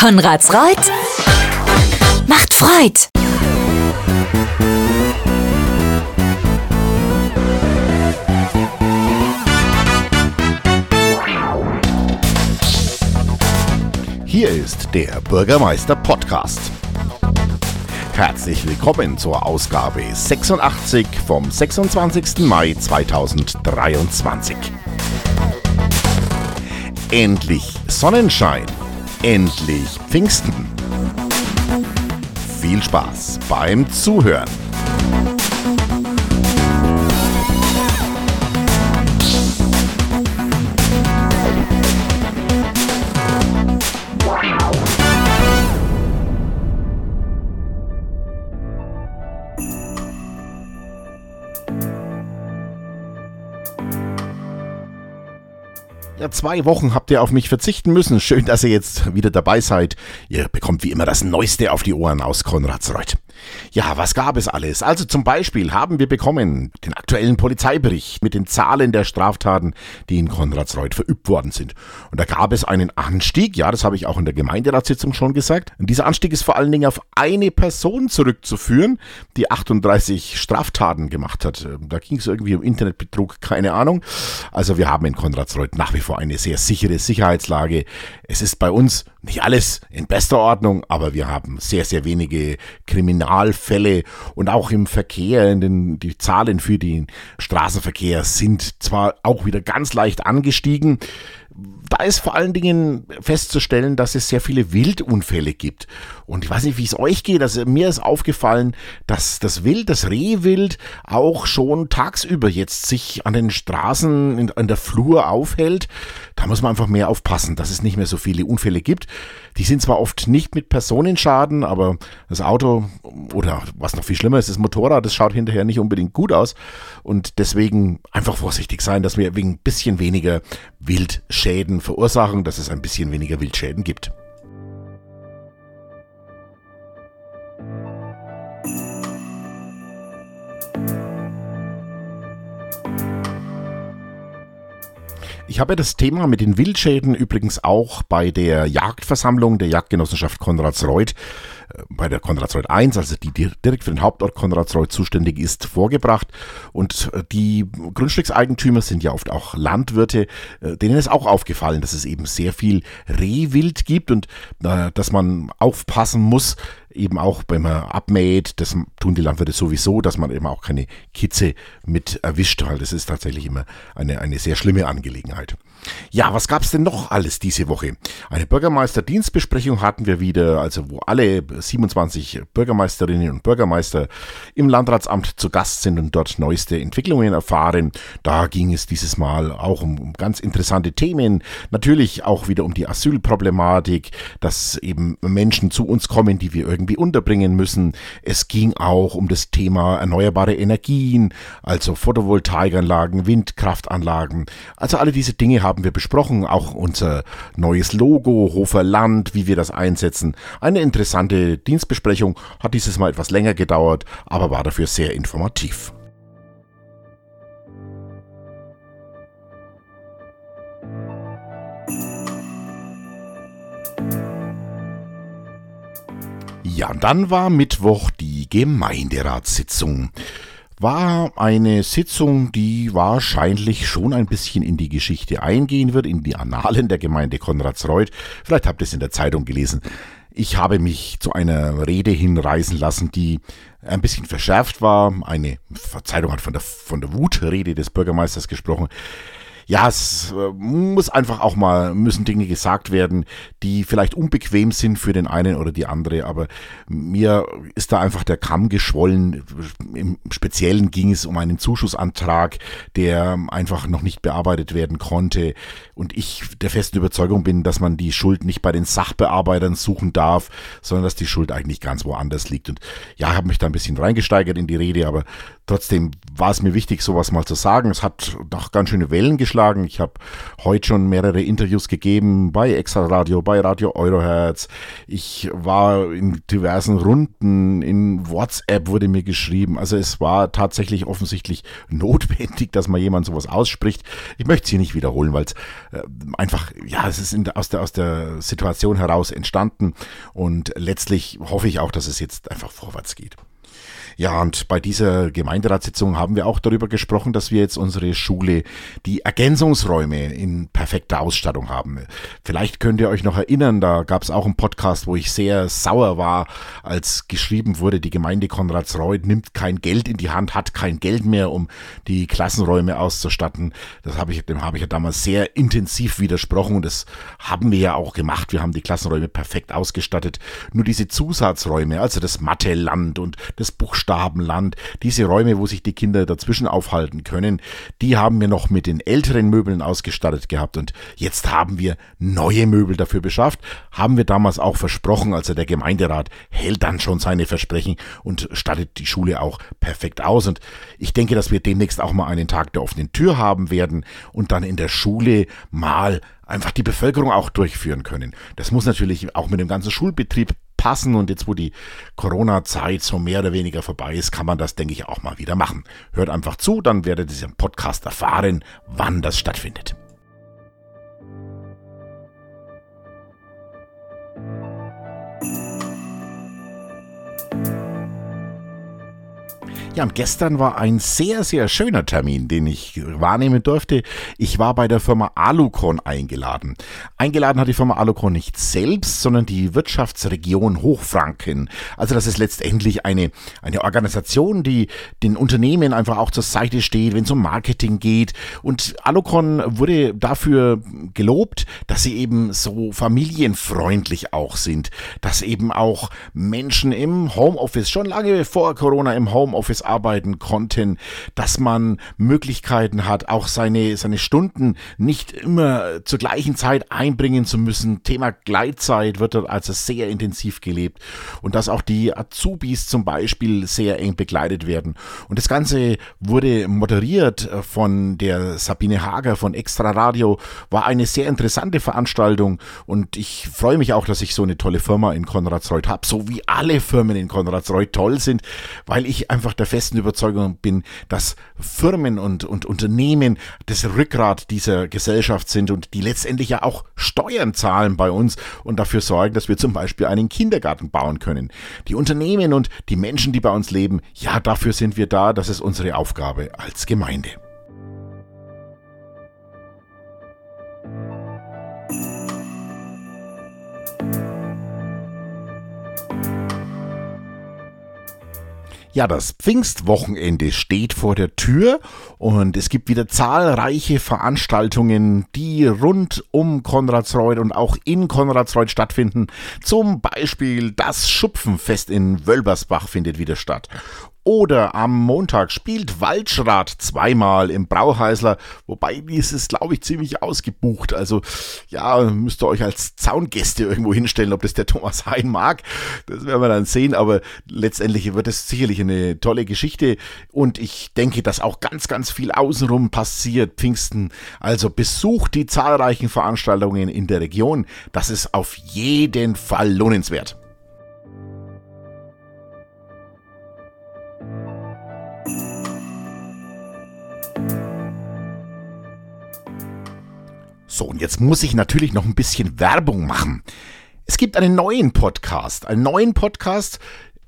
Konrads Reut macht Freud. Hier ist der Bürgermeister Podcast. Herzlich willkommen zur Ausgabe 86 vom 26. Mai 2023. Endlich Sonnenschein, endlich Pfingsten. Viel Spaß beim Zuhören. Zwei Wochen habt ihr auf mich verzichten müssen. Schön, dass ihr jetzt wieder dabei seid. Ihr bekommt wie immer das Neueste auf die Ohren aus Konradsreuth. Ja, was gab es alles? Also zum Beispiel haben wir bekommen den aktuellen Polizeibericht mit den Zahlen der Straftaten, die in Konradsreuth verübt worden sind. Und da gab es einen Anstieg, ja, das habe ich auch in der Gemeinderatssitzung schon gesagt. Und dieser Anstieg ist vor allen Dingen auf eine Person zurückzuführen, die 38 Straftaten gemacht hat. Da ging es irgendwie um Internetbetrug, keine Ahnung. Also wir haben in Konradsreuth nach wie vor eine sehr sichere Sicherheitslage. Es ist bei uns nicht alles in bester Ordnung, aber wir haben sehr, sehr wenige Kriminalfälle und auch im Verkehr, in den, die Zahlen für den Straßenverkehr sind zwar auch wieder ganz leicht angestiegen, da ist vor allen Dingen festzustellen, dass es sehr viele Wildunfälle gibt. Und ich weiß nicht, wie es euch geht. Also mir ist aufgefallen, dass das Wild, das Rehwild auch schon tagsüber jetzt sich an den Straßen, in, an der Flur aufhält. Da muss man einfach mehr aufpassen, dass es nicht mehr so viele Unfälle gibt. Die sind zwar oft nicht mit Personenschaden, aber das Auto oder was noch viel schlimmer ist, das Motorrad, das schaut hinterher nicht unbedingt gut aus. Und deswegen einfach vorsichtig sein, dass wir wegen ein bisschen weniger Wildschäden verursachen, dass es ein bisschen weniger Wildschäden gibt. Ich habe das Thema mit den Wildschäden übrigens auch bei der Jagdversammlung der Jagdgenossenschaft Konradsreuth, äh, bei der Konradsreuth 1, also die direkt für den Hauptort Konradsreuth zuständig ist, vorgebracht. Und äh, die Grundstückseigentümer sind ja oft auch Landwirte, äh, denen ist auch aufgefallen, dass es eben sehr viel Rehwild gibt und dass man aufpassen muss, eben auch wenn man abmäht, das tun die Landwirte sowieso, dass man eben auch keine Kitze mit erwischt, weil das ist tatsächlich immer eine, eine sehr schlimme Angelegenheit. Ja, was gab's denn noch alles diese Woche? Eine Bürgermeisterdienstbesprechung hatten wir wieder, also wo alle 27 Bürgermeisterinnen und Bürgermeister im Landratsamt zu Gast sind und dort neueste Entwicklungen erfahren. Da ging es dieses Mal auch um, um ganz interessante Themen. Natürlich auch wieder um die Asylproblematik, dass eben Menschen zu uns kommen, die wir irgendwie unterbringen müssen. Es ging auch um das Thema erneuerbare Energien, also Photovoltaikanlagen, Windkraftanlagen. Also alle diese Dinge haben wir besprochen, auch unser neues Logo, Hofer Land, wie wir das einsetzen. Eine interessante Dienstbesprechung, hat dieses Mal etwas länger gedauert, aber war dafür sehr informativ. Ja, dann war Mittwoch die Gemeinderatssitzung war eine Sitzung, die wahrscheinlich schon ein bisschen in die Geschichte eingehen wird, in die Annalen der Gemeinde Konradsreuth. Vielleicht habt ihr es in der Zeitung gelesen. Ich habe mich zu einer Rede hinreißen lassen, die ein bisschen verschärft war. Eine Zeitung hat von der, von der Wutrede des Bürgermeisters gesprochen ja, es äh, muss einfach auch mal, müssen Dinge gesagt werden, die vielleicht unbequem sind für den einen oder die andere, aber mir ist da einfach der Kamm geschwollen. Im Speziellen ging es um einen Zuschussantrag, der einfach noch nicht bearbeitet werden konnte und ich der festen Überzeugung bin, dass man die Schuld nicht bei den Sachbearbeitern suchen darf, sondern dass die Schuld eigentlich ganz woanders liegt. Und ja, habe mich da ein bisschen reingesteigert in die Rede, aber trotzdem war es mir wichtig, sowas mal zu sagen. Es hat doch ganz schöne Wellen geschlagen. Ich habe heute schon mehrere Interviews gegeben bei Extra Radio, bei Radio Eurohertz. Ich war in diversen Runden, in WhatsApp wurde mir geschrieben. Also es war tatsächlich offensichtlich notwendig, dass mal jemand sowas ausspricht. Ich möchte es hier nicht wiederholen, weil es äh, einfach, ja, es ist der, aus, der, aus der Situation heraus entstanden und letztlich hoffe ich auch, dass es jetzt einfach vorwärts geht. Ja, und bei dieser Gemeinderatssitzung haben wir auch darüber gesprochen, dass wir jetzt unsere Schule die Ergänzungsräume in perfekter Ausstattung haben. Vielleicht könnt ihr euch noch erinnern, da gab es auch einen Podcast, wo ich sehr sauer war, als geschrieben wurde, die Gemeinde Konradsreuth nimmt kein Geld in die Hand, hat kein Geld mehr, um die Klassenräume auszustatten. Das habe ich, dem habe ich ja damals sehr intensiv widersprochen und das haben wir ja auch gemacht. Wir haben die Klassenräume perfekt ausgestattet. Nur diese Zusatzräume, also das Mathe-Land und das Buchstaben Buchstabenland, diese Räume, wo sich die Kinder dazwischen aufhalten können, die haben wir noch mit den älteren Möbeln ausgestattet gehabt. Und jetzt haben wir neue Möbel dafür beschafft, haben wir damals auch versprochen, also der Gemeinderat hält dann schon seine Versprechen und stattet die Schule auch perfekt aus. Und ich denke, dass wir demnächst auch mal einen Tag der offenen Tür haben werden und dann in der Schule mal einfach die Bevölkerung auch durchführen können. Das muss natürlich auch mit dem ganzen Schulbetrieb passen und jetzt, wo die Corona-Zeit so mehr oder weniger vorbei ist, kann man das, denke ich, auch mal wieder machen. Hört einfach zu, dann werdet ihr im Podcast erfahren, wann das stattfindet. Ja, und gestern war ein sehr, sehr schöner Termin, den ich wahrnehmen durfte. Ich war bei der Firma Alucon eingeladen. Eingeladen hat die Firma Alucon nicht selbst, sondern die Wirtschaftsregion Hochfranken. Also das ist letztendlich eine, eine Organisation, die den Unternehmen einfach auch zur Seite steht, wenn es um Marketing geht. Und Alucon wurde dafür gelobt, dass sie eben so familienfreundlich auch sind, dass eben auch Menschen im Homeoffice, schon lange vor Corona im Homeoffice Homeoffice arbeiten konnten, dass man Möglichkeiten hat, auch seine, seine Stunden nicht immer zur gleichen Zeit einbringen zu müssen. Thema Gleitzeit wird dort also sehr intensiv gelebt und dass auch die Azubis zum Beispiel sehr eng begleitet werden. Und das Ganze wurde moderiert von der Sabine Hager von Extra Radio, war eine sehr interessante Veranstaltung und ich freue mich auch, dass ich so eine tolle Firma in Konradsreuth habe, so wie alle Firmen in Konradsreuth toll sind, weil ich einfach der festen Überzeugung bin, dass Firmen und, und Unternehmen das Rückgrat dieser Gesellschaft sind und die letztendlich ja auch Steuern zahlen bei uns und dafür sorgen, dass wir zum Beispiel einen Kindergarten bauen können. Die Unternehmen und die Menschen, die bei uns leben, ja, dafür sind wir da. Das ist unsere Aufgabe als Gemeinde. Ja, das Pfingstwochenende steht vor der Tür und es gibt wieder zahlreiche Veranstaltungen, die rund um Konradsreuth und auch in Konradsreuth stattfinden. Zum Beispiel das Schupfenfest in Wölbersbach findet wieder statt. Oder am Montag spielt Waldschrat zweimal im Brauhäusler, wobei dieses, glaube ich, ziemlich ausgebucht. Also ja, müsst ihr euch als Zaungäste irgendwo hinstellen, ob das der Thomas Hein mag. Das werden wir dann sehen, aber letztendlich wird es sicherlich eine tolle Geschichte und ich denke, dass auch ganz, ganz viel außenrum passiert, Pfingsten. Also besucht die zahlreichen Veranstaltungen in der Region. Das ist auf jeden Fall lohnenswert. So, und jetzt muss ich natürlich noch ein bisschen Werbung machen. Es gibt einen neuen Podcast, einen neuen Podcast,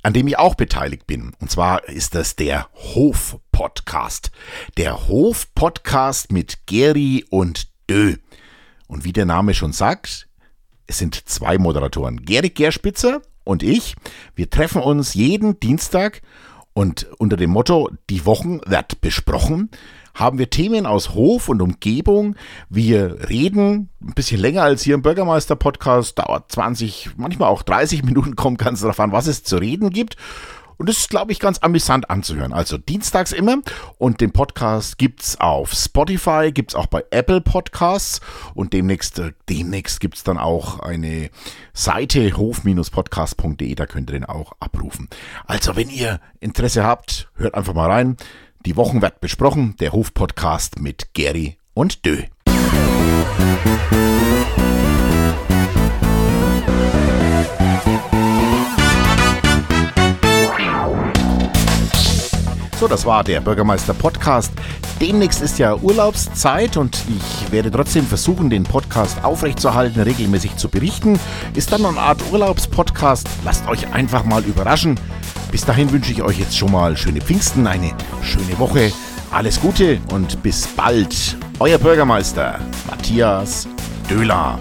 an dem ich auch beteiligt bin. Und zwar ist das der Hof-Podcast. Der Hof-Podcast mit Geri und Dö. Und wie der Name schon sagt, es sind zwei Moderatoren, Geri Gerspitzer und ich. Wir treffen uns jeden Dienstag und unter dem Motto, die Wochen wird besprochen, haben wir Themen aus Hof und Umgebung. Wir reden ein bisschen länger als hier im Bürgermeister-Podcast, dauert 20, manchmal auch 30 Minuten, kommt ganz darauf an, was es zu reden gibt. Und das ist, glaube ich, ganz amüsant anzuhören. Also dienstags immer. Und den Podcast gibt es auf Spotify, gibt es auch bei Apple Podcasts. Und demnächst, äh, demnächst gibt es dann auch eine Seite hof-podcast.de, da könnt ihr den auch abrufen. Also, wenn ihr Interesse habt, hört einfach mal rein. Die Wochen wird besprochen, der Hofpodcast mit Gary und Dö. So, das war der Bürgermeister Podcast. Demnächst ist ja Urlaubszeit und ich werde trotzdem versuchen, den Podcast aufrechtzuerhalten, regelmäßig zu berichten. Ist dann eine Art Urlaubspodcast. Lasst euch einfach mal überraschen. Bis dahin wünsche ich euch jetzt schon mal schöne Pfingsten, eine schöne Woche. Alles Gute und bis bald. Euer Bürgermeister Matthias Döhler.